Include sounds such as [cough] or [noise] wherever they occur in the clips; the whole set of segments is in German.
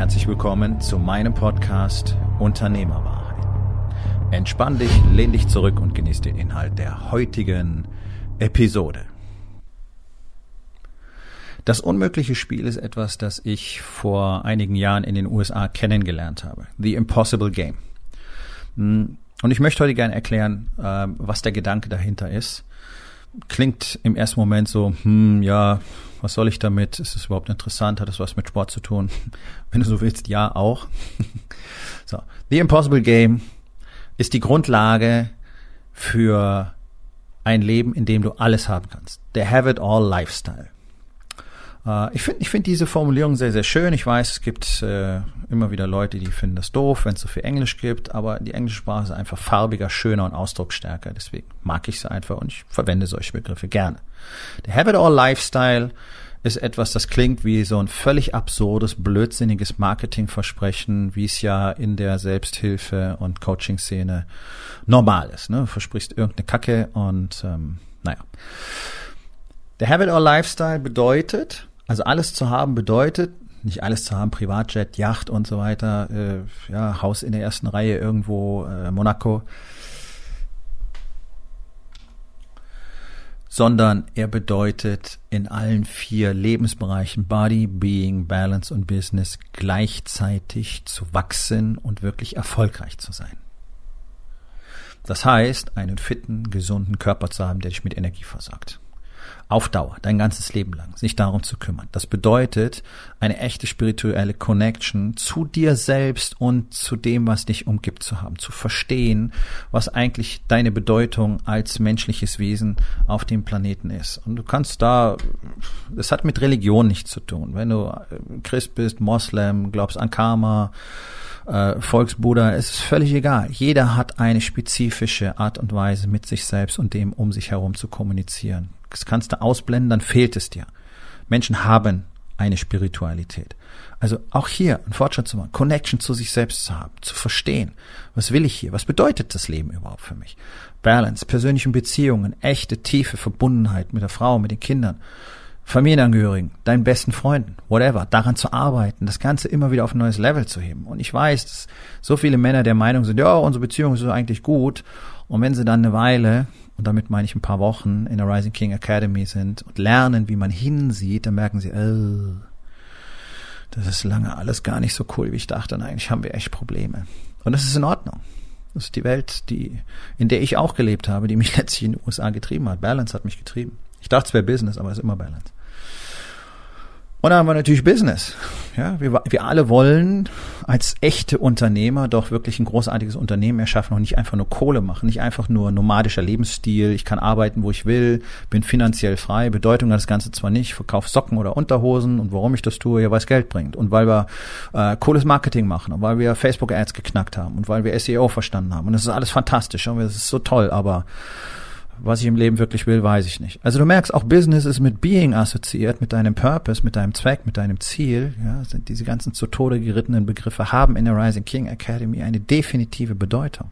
Herzlich willkommen zu meinem Podcast Unternehmerwahrheit. Entspann dich, lehn dich zurück und genieß den Inhalt der heutigen Episode. Das unmögliche Spiel ist etwas, das ich vor einigen Jahren in den USA kennengelernt habe. The Impossible Game. Hm, und ich möchte heute gerne erklären, äh, was der Gedanke dahinter ist. Klingt im ersten Moment so, hm, ja, was soll ich damit? Ist es überhaupt interessant? Hat es was mit Sport zu tun? [laughs] Wenn du so willst, ja, auch. [laughs] so. The Impossible Game ist die Grundlage für ein Leben, in dem du alles haben kannst. Der Have It All Lifestyle. Äh, ich finde ich finde diese Formulierung sehr, sehr schön. Ich weiß, es gibt äh, immer wieder Leute, die finden das doof, wenn es so viel Englisch gibt, aber die englische Sprache ist einfach farbiger, schöner und ausdrucksstärker. Deswegen mag ich sie einfach und ich verwende solche Begriffe gerne. Der Have It All Lifestyle ist etwas, das klingt wie so ein völlig absurdes, blödsinniges Marketingversprechen, wie es ja in der Selbsthilfe- und Coaching-Szene normal ist. Ne? Du versprichst irgendeine Kacke und ähm, naja. Der Have It All Lifestyle bedeutet, also alles zu haben bedeutet, nicht alles zu haben, Privatjet, Yacht und so weiter, äh, ja, Haus in der ersten Reihe irgendwo, äh, Monaco, sondern er bedeutet in allen vier Lebensbereichen Body, Being, Balance und Business gleichzeitig zu wachsen und wirklich erfolgreich zu sein. Das heißt, einen fitten, gesunden Körper zu haben, der dich mit Energie versorgt auf Dauer, dein ganzes Leben lang, sich darum zu kümmern. Das bedeutet eine echte spirituelle Connection zu dir selbst und zu dem, was dich umgibt zu haben, zu verstehen, was eigentlich deine Bedeutung als menschliches Wesen auf dem Planeten ist. Und du kannst da, das hat mit Religion nichts zu tun. Wenn du Christ bist, Moslem, glaubst an Karma, äh, Volksbuddha, es ist völlig egal. Jeder hat eine spezifische Art und Weise, mit sich selbst und dem um sich herum zu kommunizieren. Das kannst du ausblenden, dann fehlt es dir. Menschen haben eine Spiritualität. Also auch hier einen Fortschritt zu machen, Connection zu sich selbst zu haben, zu verstehen, was will ich hier, was bedeutet das Leben überhaupt für mich? Balance, persönlichen Beziehungen, echte, tiefe Verbundenheit mit der Frau, mit den Kindern, Familienangehörigen, deinen besten Freunden, whatever, daran zu arbeiten, das Ganze immer wieder auf ein neues Level zu heben. Und ich weiß, dass so viele Männer der Meinung sind, ja, unsere Beziehung ist eigentlich gut. Und wenn sie dann eine Weile und damit meine ich ein paar Wochen in der Rising King Academy sind und lernen, wie man hinsieht, dann merken sie, oh, das ist lange alles gar nicht so cool, wie ich dachte. Und eigentlich haben wir echt Probleme. Und das ist in Ordnung. Das ist die Welt, die, in der ich auch gelebt habe, die mich [laughs] letztlich in den USA getrieben hat. Balance hat mich getrieben. Ich dachte, es wäre Business, aber es ist immer Balance. Und dann haben wir natürlich Business. Ja, wir, wir alle wollen als echte Unternehmer doch wirklich ein großartiges Unternehmen erschaffen und nicht einfach nur Kohle machen, nicht einfach nur nomadischer Lebensstil. Ich kann arbeiten, wo ich will, bin finanziell frei. Bedeutung hat das Ganze zwar nicht, verkaufe Socken oder Unterhosen und warum ich das tue, ja, weil es Geld bringt und weil wir äh, cooles Marketing machen und weil wir Facebook Ads geknackt haben und weil wir SEO verstanden haben und das ist alles fantastisch und das ist so toll, aber was ich im Leben wirklich will, weiß ich nicht. Also du merkst, auch Business ist mit Being assoziiert, mit deinem Purpose, mit deinem Zweck, mit deinem Ziel. Ja, sind diese ganzen zu Tode gerittenen Begriffe haben in der Rising King Academy eine definitive Bedeutung.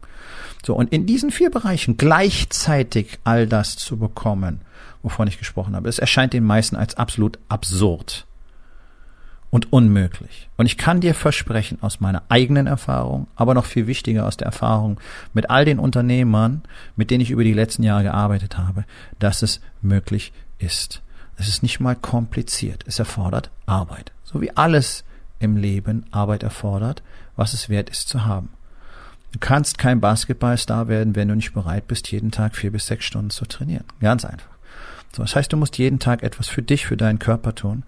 So, und in diesen vier Bereichen gleichzeitig all das zu bekommen, wovon ich gesprochen habe, es erscheint den meisten als absolut absurd und unmöglich. Und ich kann dir versprechen aus meiner eigenen Erfahrung, aber noch viel wichtiger aus der Erfahrung mit all den Unternehmern, mit denen ich über die letzten Jahre gearbeitet habe, dass es möglich ist. Es ist nicht mal kompliziert. Es erfordert Arbeit. So wie alles im Leben Arbeit erfordert, was es wert ist zu haben. Du kannst kein Basketballstar werden, wenn du nicht bereit bist, jeden Tag vier bis sechs Stunden zu trainieren. Ganz einfach. So, das heißt, du musst jeden Tag etwas für dich, für deinen Körper tun.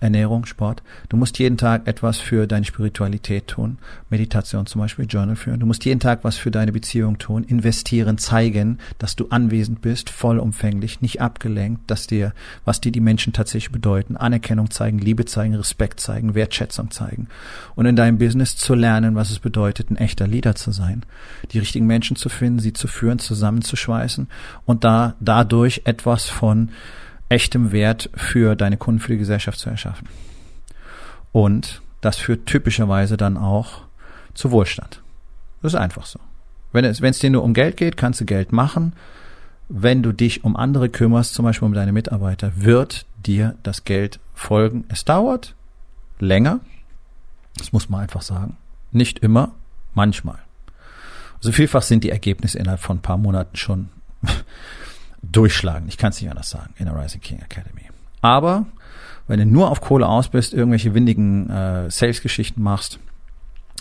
Ernährung, Sport. Du musst jeden Tag etwas für deine Spiritualität tun. Meditation zum Beispiel, Journal führen. Du musst jeden Tag was für deine Beziehung tun. Investieren, zeigen, dass du anwesend bist, vollumfänglich, nicht abgelenkt, dass dir, was dir die Menschen tatsächlich bedeuten. Anerkennung zeigen, Liebe zeigen, Respekt zeigen, Wertschätzung zeigen. Und in deinem Business zu lernen, was es bedeutet, ein echter Leader zu sein. Die richtigen Menschen zu finden, sie zu führen, zusammenzuschweißen und da, dadurch etwas von echtem Wert für deine Kunden, für die Gesellschaft zu erschaffen. Und das führt typischerweise dann auch zu Wohlstand. Das ist einfach so. Wenn es, wenn es dir nur um Geld geht, kannst du Geld machen. Wenn du dich um andere kümmerst, zum Beispiel um deine Mitarbeiter, wird dir das Geld folgen. Es dauert länger. Das muss man einfach sagen. Nicht immer, manchmal. Also vielfach sind die Ergebnisse innerhalb von ein paar Monaten schon durchschlagen. Ich kann es nicht anders sagen in der Rising King Academy. Aber wenn du nur auf Kohle aus bist, irgendwelche windigen äh, Sales-Geschichten machst,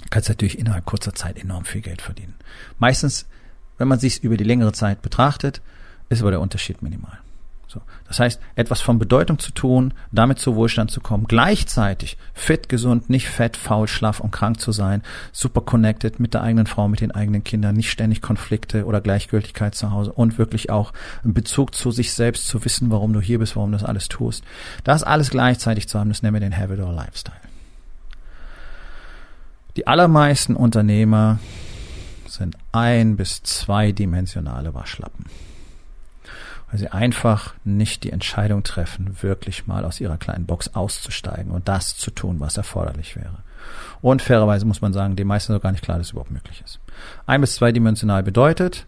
kannst du natürlich innerhalb kurzer Zeit enorm viel Geld verdienen. Meistens, wenn man sich über die längere Zeit betrachtet, ist aber der Unterschied minimal. So. Das heißt, etwas von Bedeutung zu tun, damit zu Wohlstand zu kommen, gleichzeitig fit, gesund, nicht fett, faul, schlaff und krank zu sein, super connected mit der eigenen Frau, mit den eigenen Kindern, nicht ständig Konflikte oder Gleichgültigkeit zu Hause und wirklich auch einen Bezug zu sich selbst zu wissen, warum du hier bist, warum du das alles tust. Das alles gleichzeitig zu haben, das nennen wir den Have It All Lifestyle. Die allermeisten Unternehmer sind ein- bis zweidimensionale Waschlappen weil sie einfach nicht die Entscheidung treffen, wirklich mal aus ihrer kleinen Box auszusteigen und das zu tun, was erforderlich wäre. Und fairerweise muss man sagen, den meisten ist gar nicht klar, dass es überhaupt möglich ist. Ein- bis zweidimensional bedeutet,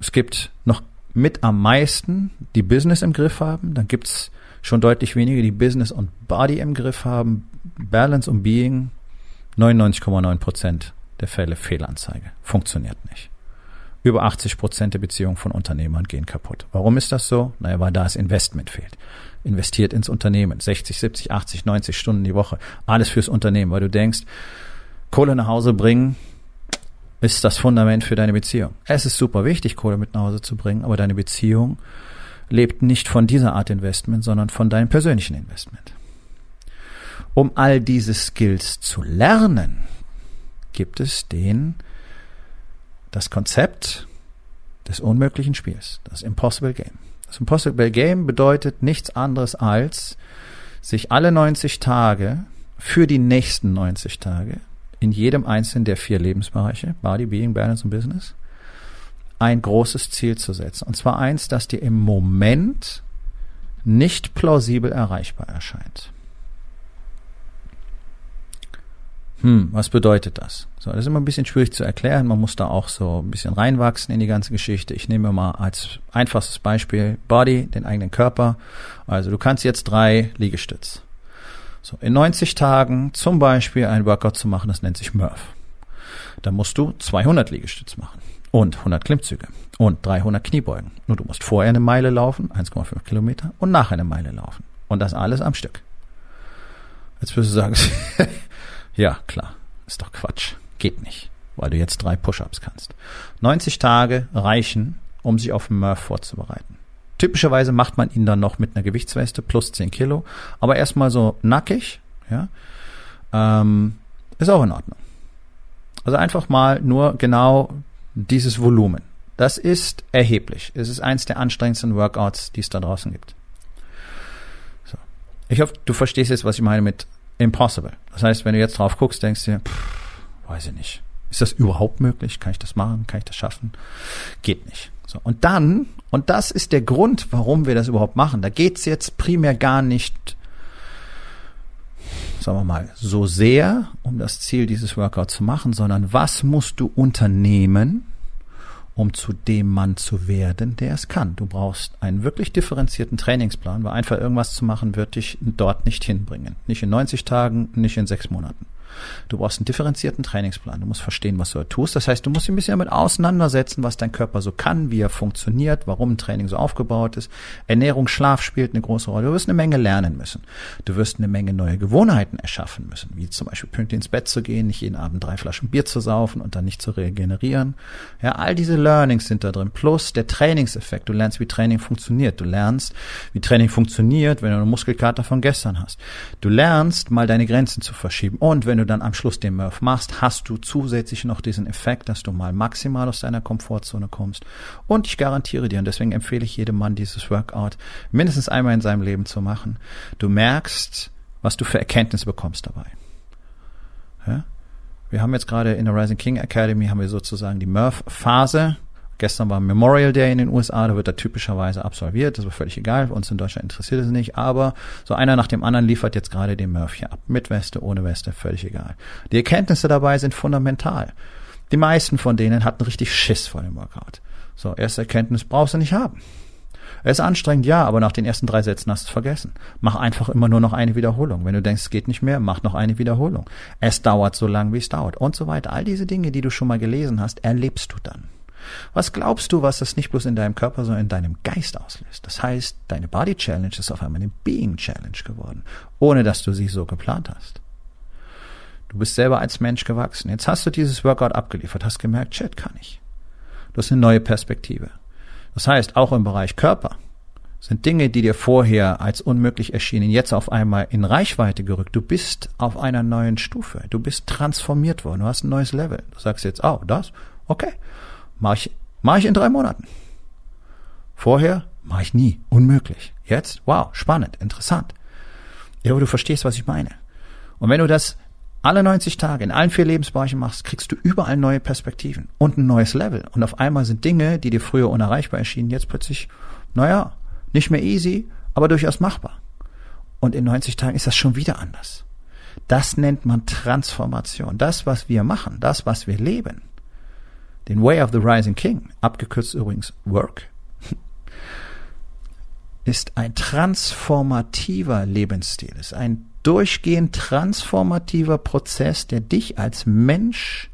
es gibt noch mit am meisten, die Business im Griff haben, dann gibt's schon deutlich weniger, die Business und Body im Griff haben, Balance und Being, 99,9 Prozent der Fälle Fehlanzeige. Funktioniert nicht. Über 80 Prozent der Beziehungen von Unternehmern gehen kaputt. Warum ist das so? Naja, weil da das Investment fehlt. Investiert ins Unternehmen. 60, 70, 80, 90 Stunden die Woche. Alles fürs Unternehmen, weil du denkst, Kohle nach Hause bringen ist das Fundament für deine Beziehung. Es ist super wichtig, Kohle mit nach Hause zu bringen, aber deine Beziehung lebt nicht von dieser Art Investment, sondern von deinem persönlichen Investment. Um all diese Skills zu lernen, gibt es den das Konzept des unmöglichen Spiels, das Impossible Game. Das Impossible Game bedeutet nichts anderes als, sich alle 90 Tage für die nächsten 90 Tage in jedem einzelnen der vier Lebensbereiche, Body, Being, Balance und Business, ein großes Ziel zu setzen. Und zwar eins, das dir im Moment nicht plausibel erreichbar erscheint. Hm, was bedeutet das? So, das ist immer ein bisschen schwierig zu erklären. Man muss da auch so ein bisschen reinwachsen in die ganze Geschichte. Ich nehme mal als einfachstes Beispiel Body, den eigenen Körper. Also du kannst jetzt drei Liegestütz. So, in 90 Tagen zum Beispiel ein Workout zu machen, das nennt sich Murph. Da musst du 200 Liegestütz machen und 100 Klimmzüge und 300 Kniebeugen. Nur du musst vorher eine Meile laufen, 1,5 Kilometer und nachher eine Meile laufen. Und das alles am Stück. Jetzt wirst du sagen, [laughs] Ja, klar. Ist doch Quatsch. Geht nicht, weil du jetzt drei Push-ups kannst. 90 Tage reichen, um sich auf Murph vorzubereiten. Typischerweise macht man ihn dann noch mit einer Gewichtsweste plus 10 Kilo, aber erstmal so nackig, ja, ähm, ist auch in Ordnung. Also einfach mal nur genau dieses Volumen. Das ist erheblich. Es ist eins der anstrengendsten Workouts, die es da draußen gibt. So. Ich hoffe, du verstehst jetzt, was ich meine mit impossible. Das heißt, wenn du jetzt drauf guckst, denkst du pff, weiß ich nicht. Ist das überhaupt möglich? Kann ich das machen? Kann ich das schaffen? Geht nicht. So. Und dann, und das ist der Grund, warum wir das überhaupt machen, da geht's jetzt primär gar nicht, sagen wir mal, so sehr um das Ziel dieses Workout zu machen, sondern was musst du unternehmen, um zu dem Mann zu werden, der es kann. Du brauchst einen wirklich differenzierten Trainingsplan, weil einfach irgendwas zu machen wird dich dort nicht hinbringen. Nicht in 90 Tagen, nicht in sechs Monaten. Du brauchst einen differenzierten Trainingsplan. Du musst verstehen, was du da tust. Das heißt, du musst dich ein bisschen damit auseinandersetzen, was dein Körper so kann, wie er funktioniert, warum ein Training so aufgebaut ist. Ernährung, Schlaf spielt eine große Rolle. Du wirst eine Menge lernen müssen. Du wirst eine Menge neue Gewohnheiten erschaffen müssen, wie zum Beispiel pünktlich ins Bett zu gehen, nicht jeden Abend drei Flaschen Bier zu saufen und dann nicht zu regenerieren. Ja, all diese Learnings sind da drin. Plus der Trainingseffekt. Du lernst, wie Training funktioniert. Du lernst, wie Training funktioniert, wenn du eine Muskelkater von gestern hast. Du lernst, mal deine Grenzen zu verschieben. Und wenn du dann am Schluss den Murph machst, hast du zusätzlich noch diesen Effekt, dass du mal maximal aus deiner Komfortzone kommst. Und ich garantiere dir, und deswegen empfehle ich jedem Mann dieses Workout mindestens einmal in seinem Leben zu machen. Du merkst, was du für Erkenntnisse bekommst dabei. Ja? Wir haben jetzt gerade in der Rising King Academy haben wir sozusagen die Murph-Phase. Gestern war Memorial Day in den USA, da wird er typischerweise absolviert, das war völlig egal, uns in Deutschland interessiert es nicht, aber so einer nach dem anderen liefert jetzt gerade den Murph hier ab. Mit Weste, ohne Weste, völlig egal. Die Erkenntnisse dabei sind fundamental. Die meisten von denen hatten richtig Schiss vor dem Workout. So, erste Erkenntnis brauchst du nicht haben. Er ist anstrengend, ja, aber nach den ersten drei Sätzen hast du es vergessen. Mach einfach immer nur noch eine Wiederholung. Wenn du denkst, es geht nicht mehr, mach noch eine Wiederholung. Es dauert so lang, wie es dauert und so weiter. All diese Dinge, die du schon mal gelesen hast, erlebst du dann. Was glaubst du, was das nicht bloß in deinem Körper, sondern in deinem Geist auslöst? Das heißt, deine Body Challenge ist auf einmal eine Being Challenge geworden, ohne dass du sie so geplant hast. Du bist selber als Mensch gewachsen. Jetzt hast du dieses Workout abgeliefert, hast gemerkt, shit, kann ich. Du hast eine neue Perspektive. Das heißt, auch im Bereich Körper sind Dinge, die dir vorher als unmöglich erschienen, jetzt auf einmal in Reichweite gerückt. Du bist auf einer neuen Stufe. Du bist transformiert worden. Du hast ein neues Level. Du sagst jetzt, oh, das? Okay. Mach ich, mach ich in drei Monaten. Vorher mache ich nie. Unmöglich. Jetzt, wow, spannend, interessant. Ja, aber du verstehst, was ich meine. Und wenn du das alle 90 Tage in allen vier Lebensbereichen machst, kriegst du überall neue Perspektiven und ein neues Level. Und auf einmal sind Dinge, die dir früher unerreichbar erschienen, jetzt plötzlich, naja, nicht mehr easy, aber durchaus machbar. Und in 90 Tagen ist das schon wieder anders. Das nennt man Transformation. Das, was wir machen, das, was wir leben, den Way of the Rising King, abgekürzt übrigens Work, [laughs] ist ein transformativer Lebensstil, ist ein durchgehend transformativer Prozess, der dich als Mensch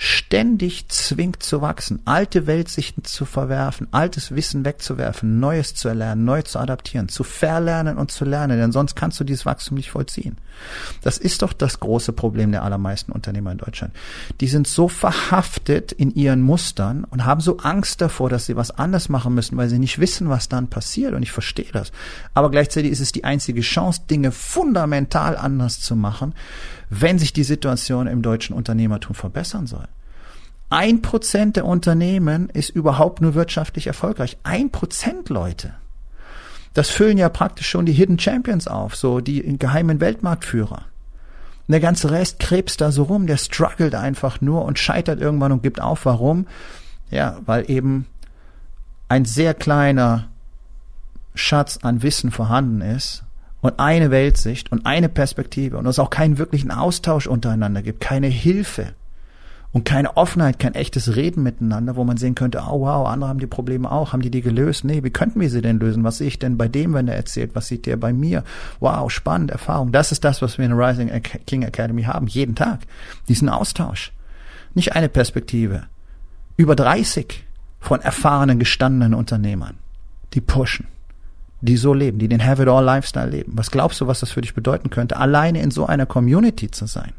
ständig zwingt zu wachsen, alte Weltsichten zu verwerfen, altes Wissen wegzuwerfen, Neues zu erlernen, neu zu adaptieren, zu verlernen und zu lernen, denn sonst kannst du dieses Wachstum nicht vollziehen. Das ist doch das große Problem der allermeisten Unternehmer in Deutschland. Die sind so verhaftet in ihren Mustern und haben so Angst davor, dass sie was anders machen müssen, weil sie nicht wissen, was dann passiert und ich verstehe das. Aber gleichzeitig ist es die einzige Chance, Dinge fundamental anders zu machen, wenn sich die Situation im deutschen Unternehmertum verbessern soll. Ein Prozent der Unternehmen ist überhaupt nur wirtschaftlich erfolgreich. Ein Prozent, Leute. Das füllen ja praktisch schon die Hidden Champions auf, so die geheimen Weltmarktführer. Und der ganze Rest krebst da so rum, der struggelt einfach nur und scheitert irgendwann und gibt auf. Warum? Ja, weil eben ein sehr kleiner Schatz an Wissen vorhanden ist und eine Weltsicht und eine Perspektive und es auch keinen wirklichen Austausch untereinander gibt, keine Hilfe und keine Offenheit, kein echtes Reden miteinander, wo man sehen könnte, oh wow, andere haben die Probleme auch, haben die die gelöst? Nee, wie könnten wir sie denn lösen? Was sehe ich denn bei dem, wenn er erzählt? Was sieht der bei mir? Wow, spannend, Erfahrung. Das ist das, was wir in der Rising King Academy haben, jeden Tag. Diesen Austausch. Nicht eine Perspektive. Über 30 von erfahrenen, gestandenen Unternehmern, die pushen die so leben, die den Have It All Lifestyle leben. Was glaubst du, was das für dich bedeuten könnte, alleine in so einer Community zu sein?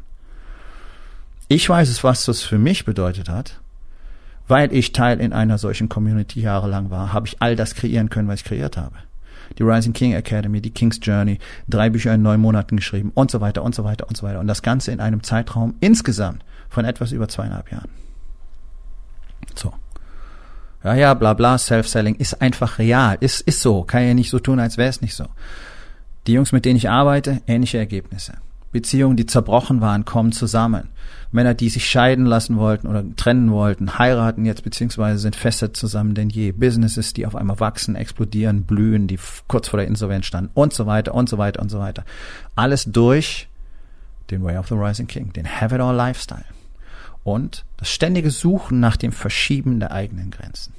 Ich weiß es, was das für mich bedeutet hat. Weil ich Teil in einer solchen Community jahrelang war, habe ich all das kreieren können, was ich kreiert habe. Die Rising King Academy, die King's Journey, drei Bücher in neun Monaten geschrieben und so weiter und so weiter und so weiter. Und das Ganze in einem Zeitraum insgesamt von etwas über zweieinhalb Jahren. So ja, ja, bla bla, Self-Selling ist einfach real, ist, ist so, kann ja nicht so tun, als wäre es nicht so. Die Jungs, mit denen ich arbeite, ähnliche Ergebnisse. Beziehungen, die zerbrochen waren, kommen zusammen. Männer, die sich scheiden lassen wollten oder trennen wollten, heiraten jetzt beziehungsweise sind fester zusammen denn je. Businesses, die auf einmal wachsen, explodieren, blühen, die kurz vor der Insolvenz standen und so weiter und so weiter und so weiter. Alles durch den Way of the Rising King, den Have It All Lifestyle und das ständige Suchen nach dem Verschieben der eigenen Grenzen.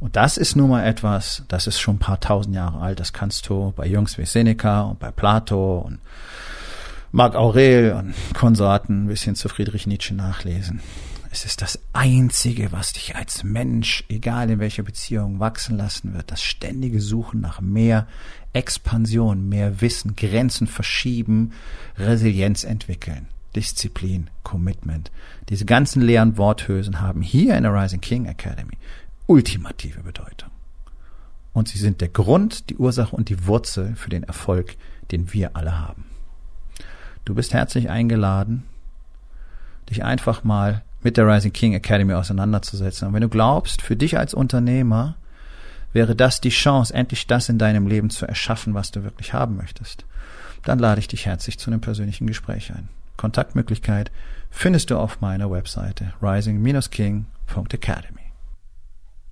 Und das ist nun mal etwas, das ist schon ein paar tausend Jahre alt. Das kannst du bei Jungs wie Seneca und bei Plato und Marc Aurel und Konsorten ein bisschen zu Friedrich Nietzsche nachlesen. Es ist das Einzige, was dich als Mensch, egal in welcher Beziehung, wachsen lassen wird. Das ständige Suchen nach mehr Expansion, mehr Wissen, Grenzen verschieben, Resilienz entwickeln, Disziplin, Commitment. Diese ganzen leeren Worthülsen haben hier in der Rising King Academy ultimative Bedeutung. Und sie sind der Grund, die Ursache und die Wurzel für den Erfolg, den wir alle haben. Du bist herzlich eingeladen, dich einfach mal mit der Rising King Academy auseinanderzusetzen. Und wenn du glaubst, für dich als Unternehmer wäre das die Chance, endlich das in deinem Leben zu erschaffen, was du wirklich haben möchtest, dann lade ich dich herzlich zu einem persönlichen Gespräch ein. Kontaktmöglichkeit findest du auf meiner Webseite rising-king.academy.